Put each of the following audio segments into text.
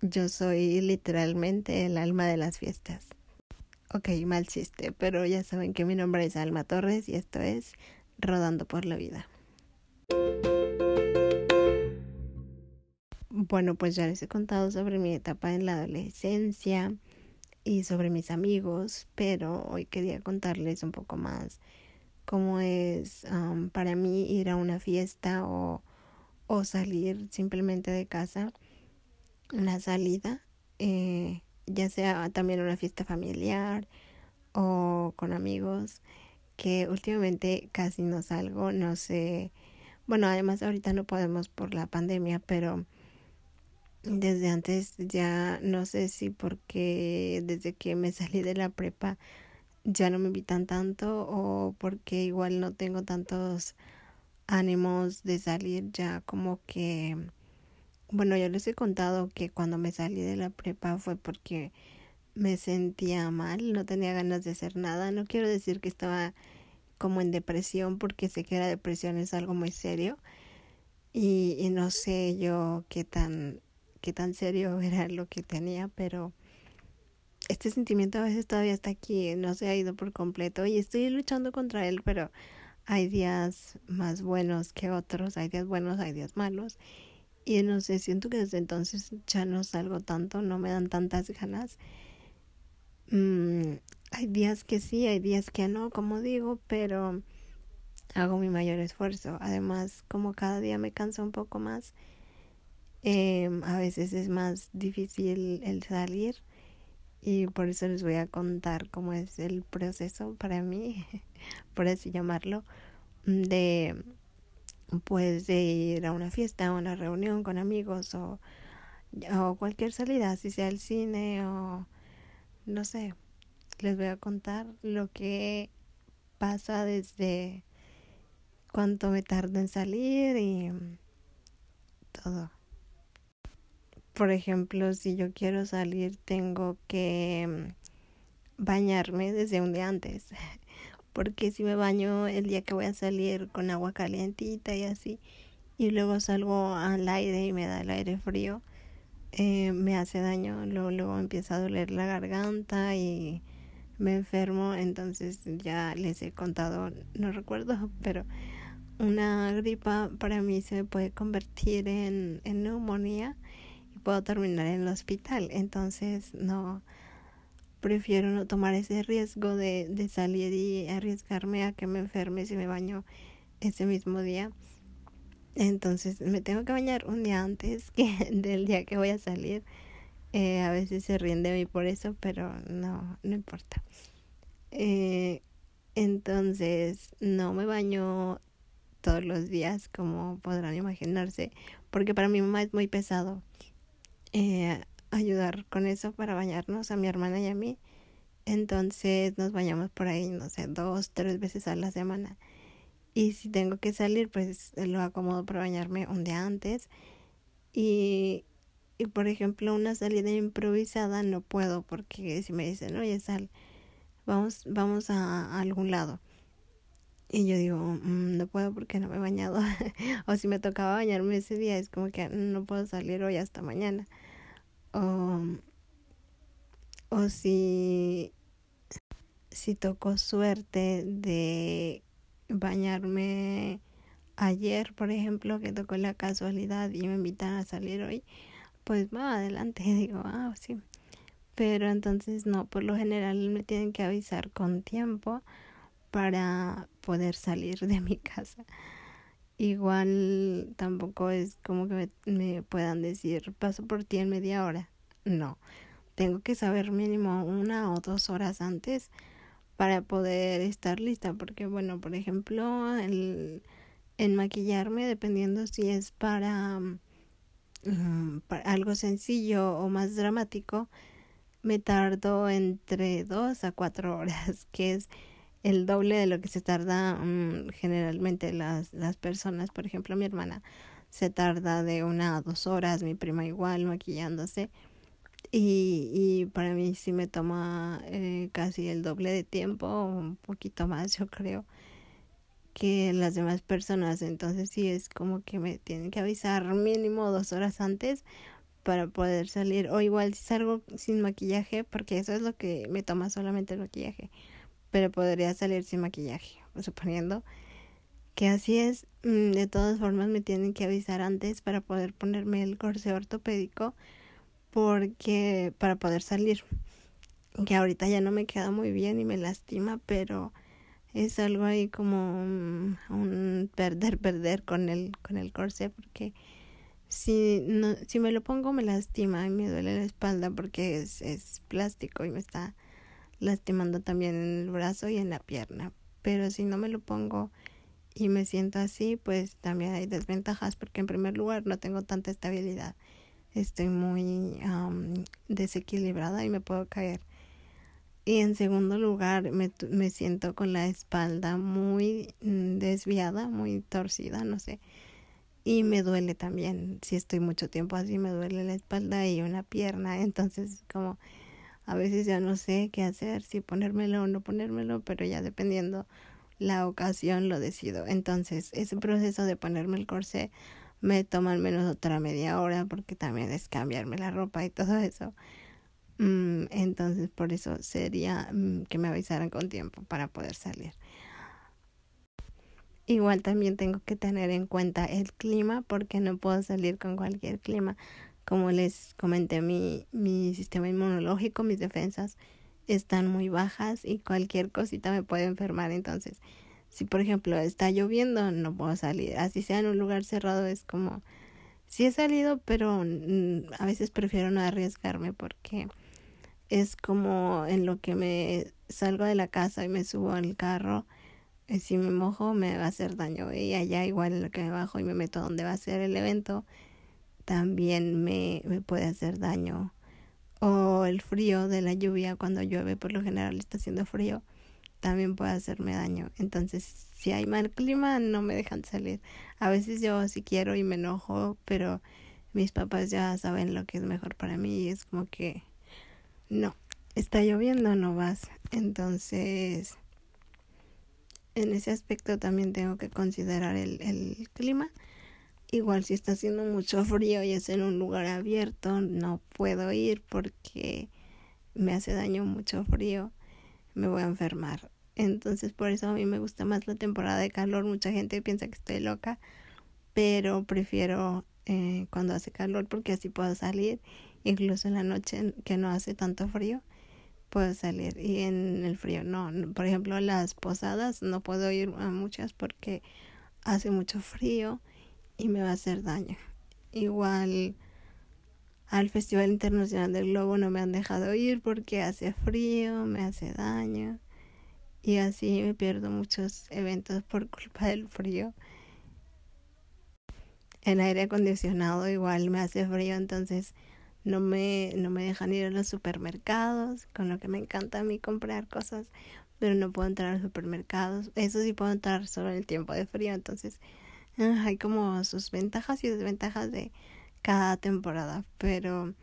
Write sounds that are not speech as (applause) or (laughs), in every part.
Yo soy literalmente el alma de las fiestas. Ok, mal chiste, pero ya saben que mi nombre es Alma Torres y esto es Rodando por la Vida. Bueno, pues ya les he contado sobre mi etapa en la adolescencia y sobre mis amigos, pero hoy quería contarles un poco más cómo es um, para mí ir a una fiesta o, o salir simplemente de casa, una salida, eh, ya sea también una fiesta familiar o con amigos, que últimamente casi no salgo, no sé, bueno, además ahorita no podemos por la pandemia, pero desde antes ya no sé si porque desde que me salí de la prepa ya no me invitan tanto o porque igual no tengo tantos ánimos de salir ya como que bueno yo les he contado que cuando me salí de la prepa fue porque me sentía mal no tenía ganas de hacer nada. No quiero decir que estaba como en depresión porque sé que la depresión es algo muy serio. Y, y no sé yo qué tan qué tan serio (laughs) era lo que tenía, pero este sentimiento a veces todavía está aquí, no se ha ido por completo. Y estoy luchando contra él, pero hay días más buenos que otros, hay días buenos, hay días malos y no sé, siento que desde entonces ya no salgo tanto, no me dan tantas ganas. Mm, hay días que sí, hay días que no, como digo, pero hago mi mayor esfuerzo. Además, como cada día me canso un poco más, eh, a veces es más difícil el salir y por eso les voy a contar cómo es el proceso para mí, (laughs) por así llamarlo, de pues de ir a una fiesta o una reunión con amigos o, o cualquier salida, si sea al cine o no sé, les voy a contar lo que pasa desde cuánto me tarda en salir y todo por ejemplo, si yo quiero salir, tengo que mm, bañarme desde un día antes. (laughs) Porque si me baño el día que voy a salir con agua calientita y así, y luego salgo al aire y me da el aire frío, eh, me hace daño. Luego, luego empieza a doler la garganta y me enfermo. Entonces ya les he contado, no recuerdo, (laughs) pero una gripa para mí se puede convertir en, en neumonía puedo terminar en el hospital. Entonces no prefiero no tomar ese riesgo de, de salir y arriesgarme a que me enferme si me baño ese mismo día. Entonces me tengo que bañar un día antes que (laughs) del día que voy a salir. Eh, a veces se ríen de mí por eso, pero no, no importa. Eh, entonces no me baño todos los días, como podrán imaginarse, porque para mi mamá es muy pesado eh, ayudar con eso para bañarnos a mi hermana y a mí. Entonces nos bañamos por ahí, no sé, dos, tres veces a la semana. Y si tengo que salir, pues lo acomodo para bañarme un día antes. Y, y por ejemplo, una salida improvisada no puedo porque si me dicen, oye, sal, vamos, vamos a, algún lado. Y yo digo, mm, no puedo porque no me he bañado. (laughs) o si me tocaba bañarme ese día, es como que no puedo salir hoy hasta mañana. O, o si, si tocó suerte de bañarme ayer, por ejemplo, que tocó la casualidad y me invitan a salir hoy, pues va adelante. (laughs) Digo, ah, sí. Pero entonces no, por lo general me tienen que avisar con tiempo para poder salir de mi (laughs) casa. Igual tampoco es como que me, puedan decir paso por ti en media hora. No, tengo que saber mínimo una o dos horas antes para poder estar lista. Porque bueno, por ejemplo, el, en maquillarme, dependiendo si es para, mm, para algo sencillo o más dramático, me tardo entre dos a cuatro horas, (laughs) que es el doble de lo que se tarda mm, generalmente las, las personas. Por ejemplo, mi hermana se tarda de una a dos horas, mi prima igual maquillándose. Y, y para mí sí me toma eh, casi el doble de tiempo, un poquito más yo creo, que las demás personas. Entonces sí es como que me tienen que avisar mínimo dos horas antes para poder salir o igual si salgo sin maquillaje porque eso es lo que me toma solamente el maquillaje pero podría salir sin maquillaje suponiendo que así es. Mm, de todas formas me tienen que avisar antes para poder ponerme el corsé ortopédico porque para poder salir. Que ahorita ya no me queda muy bien y me lastima pero es algo ahí como un, perder perder con el con el corsé porque si no si me lo pongo me lastima y me duele la espalda porque es, es plástico y me está lastimando también en el brazo y en la pierna pero si no me lo pongo y me siento así pues también hay desventajas porque en primer lugar no tengo tanta estabilidad estoy muy desequilibrada y me puedo caer y en segundo lugar, me, me siento con la espalda muy mm, desviada, muy torcida, no sé. Y me duele también. Si estoy mucho tiempo así, me duele la espalda y una pierna. Entonces, como a veces ya no sé qué hacer, si ponérmelo o no ponérmelo, pero ya dependiendo la ocasión lo decido. Entonces, ese proceso de ponerme el corsé me toma al menos otra media hora porque también es cambiarme la ropa y todo eso. Mm, entonces por eso sería mm, que me avisaran con tiempo para poder salir. Igual también tengo que tener en cuenta el clima porque no puedo salir con cualquier clima. Como les comenté, mi, mi sistema inmunológico, mis defensas están muy bajas y cualquier cosita me puede enfermar. Entonces, si por ejemplo está lloviendo, no puedo salir. Así sea en un lugar cerrado, es como, sí he salido, pero a veces prefiero no arriesgarme porque es como en lo que me salgo de la casa y me subo al carro, si me mojo me va a hacer daño y allá igual en lo que me bajo y me meto donde va a ser el evento, también me, puede hacer daño. O el frío de la lluvia cuando llueve, por lo general está haciendo frío, también puede hacerme daño. Entonces, si hay mal clima, no me dejan salir. A veces yo si quiero y me enojo, pero mis papás ya saben lo que es mejor para mí y es como que no, está lloviendo, no vas. Entonces, en ese aspecto también tengo que considerar el, el clima. Igual si está haciendo mucho frío y es en un lugar abierto, no puedo ir porque me hace daño mucho frío, me voy a enfermar. Entonces por eso a mí me gusta más la temporada de calor. Mucha gente piensa que estoy loca, pero prefiero eh, cuando hace calor porque así puedo salir incluso en la noche que no hace tanto frío puedo salir y en el frío no por ejemplo las posadas no puedo ir a muchas porque hace mucho frío y me va a hacer daño igual al Festival Internacional del Globo no me han dejado ir porque hace frío, me hace daño y así me pierdo muchos eventos por culpa del frío. El aire acondicionado igual me hace frío, entonces no me, no me dejan ir a los supermercados, con lo que me encanta a mí comprar cosas, pero no puedo entrar a los supermercados. Eso sí puedo entrar solo en el tiempo de frío, entonces (laughs) hay como sus ventajas y desventajas de cada temporada, pero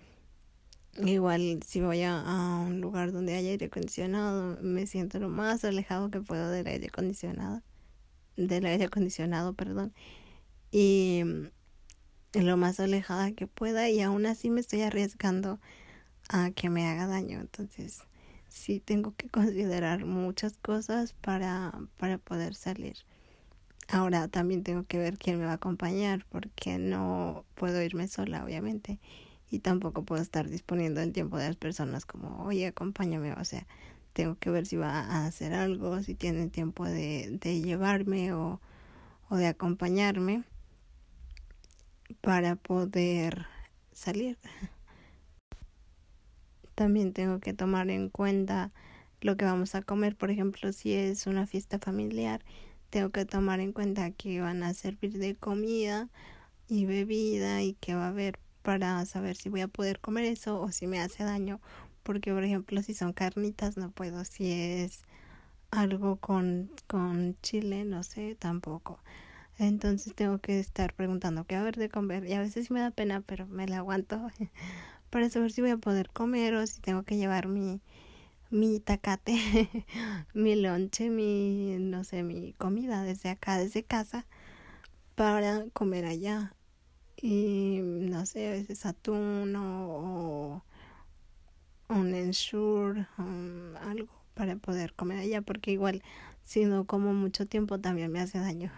igual si voy a, un lugar donde hay aire acondicionado, me siento lo más alejado que puedo del aire acondicionado, del aire acondicionado, perdón. Y lo más alejada que pueda y aún así me estoy arriesgando a que me haga daño. Entonces, sí tengo que considerar muchas cosas para, para poder salir. Ahora también tengo que ver quién me va a acompañar porque no puedo irme sola, obviamente. Y tampoco puedo estar disponiendo el tiempo de las personas como, oye, acompáñame. O sea, tengo que ver si va a hacer algo, si tiene tiempo de, de llevarme o, o de acompañarme para poder salir. También tengo que tomar en cuenta lo que vamos a comer, por ejemplo, si es una fiesta familiar, tengo que tomar en cuenta que van a servir de comida y bebida y que va a haber para saber si voy a poder comer eso o si me hace daño, porque por ejemplo, si son carnitas no puedo, si es algo con con chile, no sé, tampoco. Entonces tengo que estar preguntando qué haber de comer. Y a veces me da pena, pero me la aguanto (laughs) para saber si voy a poder comer o si tengo que llevar mi, mi tacate, (laughs) mi lonche, mi, no sé, mi comida desde acá, desde casa, para comer allá. y no sé, a veces atún o, un ensure, um, algo para poder comer allá, porque igual si no como mucho tiempo también me hace daño.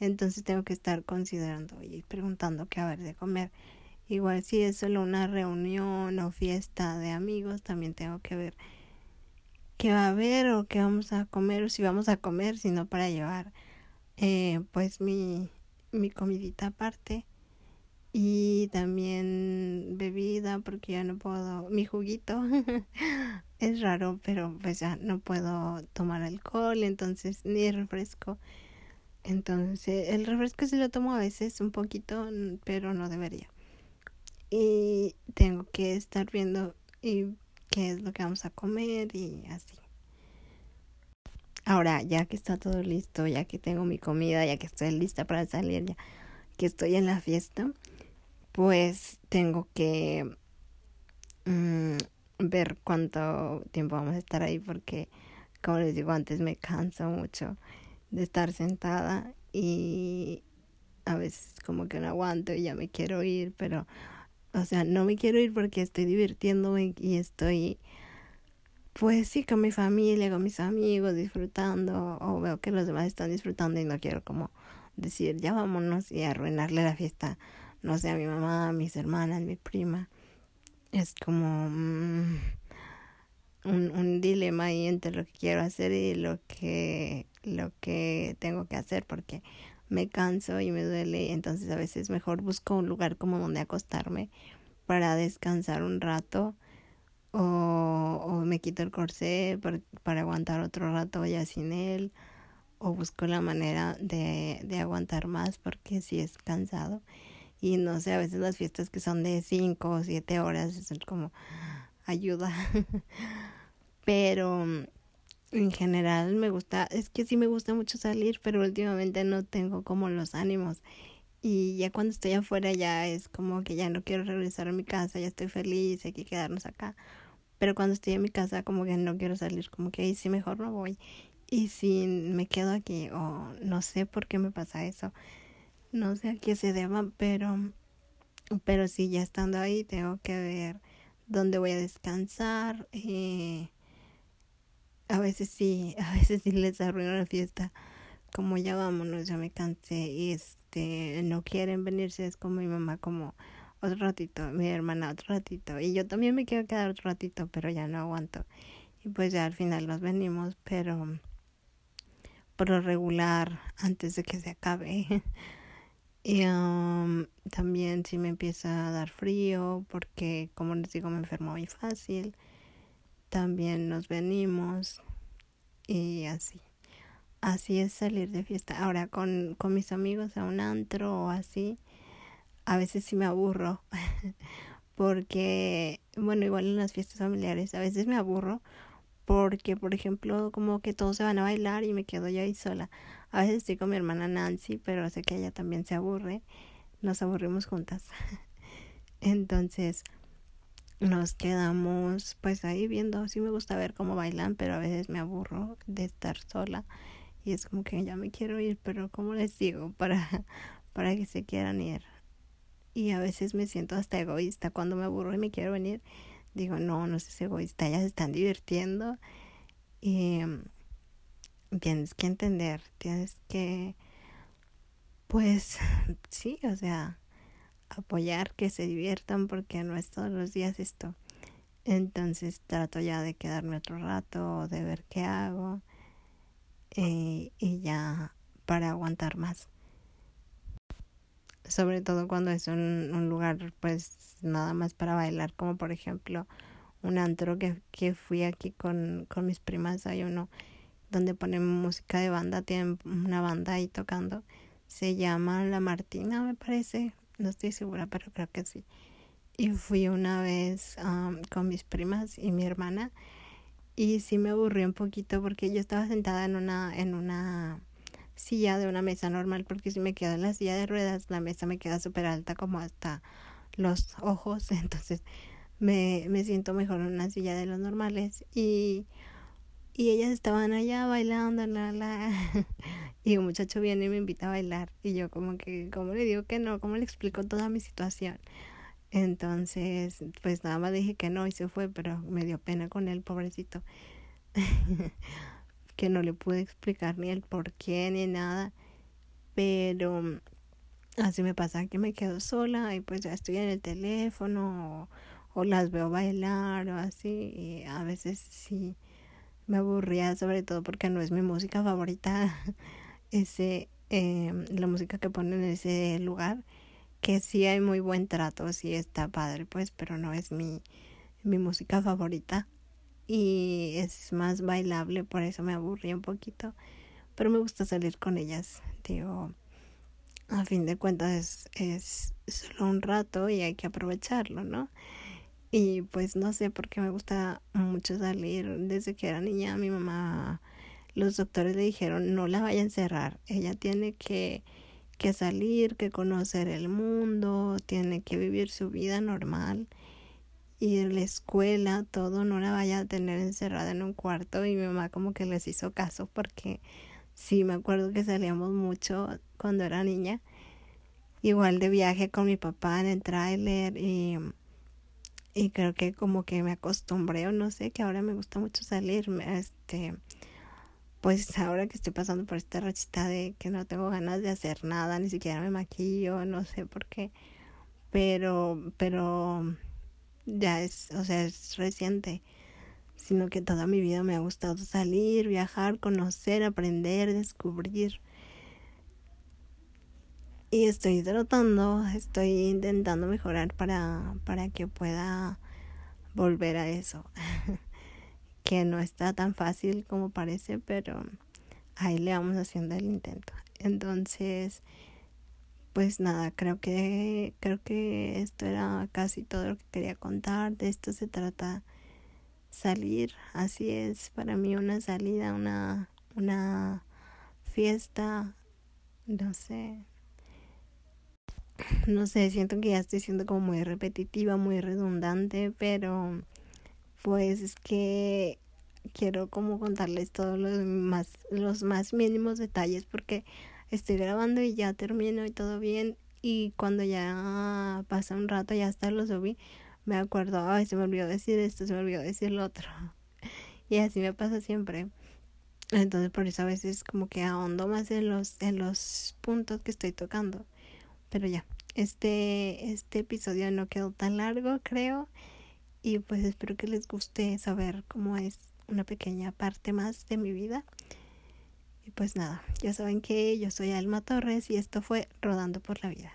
Entonces tengo que estar considerando y preguntando qué haber de comer. Igual si es solo una reunión o fiesta de amigos, también tengo que ver qué va a haber o qué vamos a comer o si vamos a comer, sino para llevar eh, pues mi, mi comidita aparte y también bebida porque ya no puedo mi juguito. (laughs) Es raro pero pues ya no puedo tomar alcohol entonces ni refresco. Entonces el refresco sí lo tomo a veces un poquito pero no debería. Y tengo que estar viendo y qué es lo que vamos a comer y así. Ahora ya que está todo listo ya que tengo mi comida ya que estoy lista para salir ya que estoy en la fiesta pues tengo que mm, ver cuánto tiempo vamos a estar ahí porque como les digo antes me canso mucho de estar sentada y a veces como que no aguanto y ya me quiero ir pero o sea no me quiero ir porque estoy divirtiéndome y estoy pues sí con mi familia con mis amigos disfrutando o veo que los demás están disfrutando y no quiero como decir ya vámonos y arruinarle la fiesta no sé, a mi mamá, a mis hermanas, mi prima. Es como mm, un, un dilema ahí entre lo que quiero hacer y lo que, lo que tengo que hacer porque me canso y me duele, entonces a veces mejor busco un lugar como donde acostarme para descansar un rato o, o me quito el corsé para, para aguantar otro rato ya sin él o busco la manera de, de aguantar más porque si es cansado y no sé, a veces las fiestas que son de 5 o 7 horas son como ayuda. (laughs) pero en general me gusta, es que sí me gusta mucho salir, pero últimamente no tengo como los ánimos. Y ya cuando estoy afuera ya es como que ya no quiero regresar a mi casa, ya estoy feliz, hay que quedarnos acá. Pero cuando estoy en mi casa como que no quiero salir, como que ahí sí mejor no voy. Y si me quedo aquí o no sé por qué me pasa eso. No sé a qué se deba, pero, pero sí, ya estando ahí, tengo que ver dónde voy a descansar. Eh, a veces sí, (laughs) a veces sí les arruino la fiesta. Como ya vámonos, ya me cansé y este, no quieren venirse, es como mi mamá, como otro ratito, mi hermana otro ratito. Y yo también me quiero quedar otro ratito, pero ya no aguanto. Y pues ya al final nos venimos, pero por lo regular, antes de que se acabe. (laughs) Y también si me empieza a dar frío, porque como les digo me enfermo muy fácil, también nos venimos y así. Así es salir de fiesta. Ahora con, con mis amigos a un antro o así, a veces sí me aburro, (laughs) porque, bueno, igual en las fiestas familiares, a veces me aburro porque, por ejemplo, como que todos se van a bailar y me quedo yo ahí sola. A veces estoy con mi hermana Nancy, pero sé que ella también se aburre. Nos aburrimos juntas. (laughs) Entonces, nos quedamos pues ahí viendo. Sí me gusta ver cómo bailan, pero a veces me aburro de estar sola. Y es como que ya me quiero ir, pero ¿cómo les digo (laughs) para, para que se quieran ir? Y a veces me siento hasta egoísta cuando me aburro y me quiero venir digo, no, no seas egoísta, ellas están divirtiendo y mm, tienes que entender, tienes que, pues, (laughs) sí, o sea, apoyar que se diviertan porque no es todos los días esto. Entonces trato ya de quedarme otro rato, de ver qué hago eh, y ya para aguantar más sobre todo cuando es un, un lugar pues nada más para bailar, como por ejemplo un antro que, que fui aquí con, con mis primas, hay uno donde ponen música de banda, tienen una banda ahí tocando, se llama La Martina me parece, no estoy segura, pero creo que sí. Y fui una vez con mis primas y mi hermana y sí me aburrí un poquito porque yo estaba sentada en una, en una silla de una mesa normal porque si me quedo en la silla de ruedas la mesa me queda súper alta como hasta los ojos (laughs) entonces me, me siento mejor en una silla de los normales y y ellas estaban allá bailando, la, la. (laughs) Y un muchacho viene y me invita a bailar. Y yo como que, ¿cómo le digo que no? ¿Cómo le explico toda mi situación? Entonces, pues nada más dije que no y se fue, pero me dio pena con él, pobrecito. (laughs) que no le pude explicar ni el por qué ni nada. Pero así me pasa que me quedo sola y pues ya estoy en el teléfono o, o las veo bailar o así. Y a veces sí me aburría, sobre todo porque no es mi música favorita. (laughs) ese eh, la música que ponen en ese lugar que sí hay muy buen trato sí está padre pues pero no es mi mi música favorita y es más bailable por eso me aburrí un poquito pero me gusta salir con ellas digo a fin de cuentas es, es solo un rato y hay que aprovecharlo no y pues no sé por qué me gusta mucho salir desde que era niña. Mi mamá los doctores le dijeron no la vaya a encerrar, ella tiene que, que salir, que conocer el mundo, tiene que vivir su vida normal, ir a la escuela, todo, no la vaya a tener encerrada en un cuarto y mi mamá como que les hizo caso porque sí me acuerdo que salíamos mucho cuando era niña, igual de viaje con mi papá en el tráiler y y creo que como que me acostumbré o no sé que ahora me gusta mucho salir este pues ahora que estoy pasando por esta rachita de que no tengo ganas de hacer nada, ni siquiera me maquillo, no sé por qué, pero, pero ya es, o sea, es reciente, sino que toda mi vida me ha gustado salir, viajar, conocer, aprender, descubrir. Y estoy tratando, estoy intentando mejorar para, para que pueda volver a eso. (laughs) que no está tan fácil como parece, pero ahí le vamos haciendo el intento. Entonces, pues nada, creo que creo que esto era casi todo lo que quería contar. De esto se trata salir, así es para mí una salida, una una fiesta, no sé. No sé, siento que ya estoy siendo como muy repetitiva, muy redundante, pero pues es que quiero como contarles todos los más, los más mínimos detalles porque estoy grabando y ya termino y todo bien y cuando ya pasa un rato ya hasta lo subí me acuerdo ay se me olvidó decir esto se me olvidó decir lo otro (laughs) y así me pasa siempre. Entonces por eso a veces como que ahondo más en los en los puntos que estoy tocando pero ya este este episodio no quedó tan largo creo y pues espero que les guste saber cómo es una pequeña parte más de mi vida. Y pues nada, ya saben que yo soy Alma Torres y esto fue Rodando por la Vida.